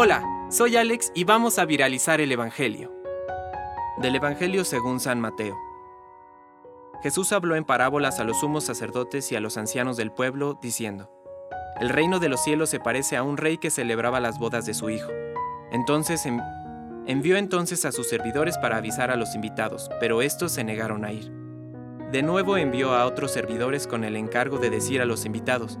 Hola, soy Alex y vamos a viralizar el Evangelio. Del Evangelio según San Mateo. Jesús habló en parábolas a los sumos sacerdotes y a los ancianos del pueblo, diciendo, El reino de los cielos se parece a un rey que celebraba las bodas de su hijo. Entonces envió entonces a sus servidores para avisar a los invitados, pero estos se negaron a ir. De nuevo envió a otros servidores con el encargo de decir a los invitados,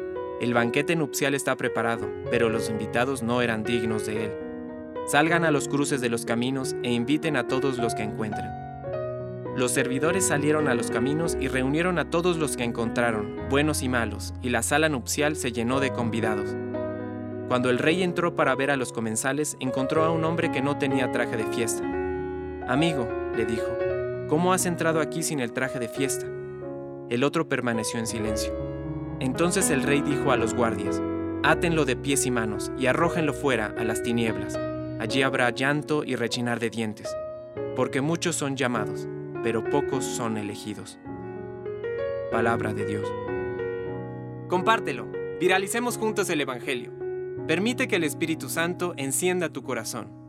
el banquete nupcial está preparado, pero los invitados no eran dignos de él. Salgan a los cruces de los caminos e inviten a todos los que encuentren. Los servidores salieron a los caminos y reunieron a todos los que encontraron, buenos y malos, y la sala nupcial se llenó de convidados. Cuando el rey entró para ver a los comensales, encontró a un hombre que no tenía traje de fiesta. Amigo, le dijo, ¿cómo has entrado aquí sin el traje de fiesta? El otro permaneció en silencio. Entonces el rey dijo a los guardias, Átenlo de pies y manos y arrójenlo fuera a las tinieblas. Allí habrá llanto y rechinar de dientes, porque muchos son llamados pero pocos son elegidos. Palabra de Dios. Compártelo, viralicemos juntos el Evangelio. Permite que el Espíritu Santo encienda tu corazón.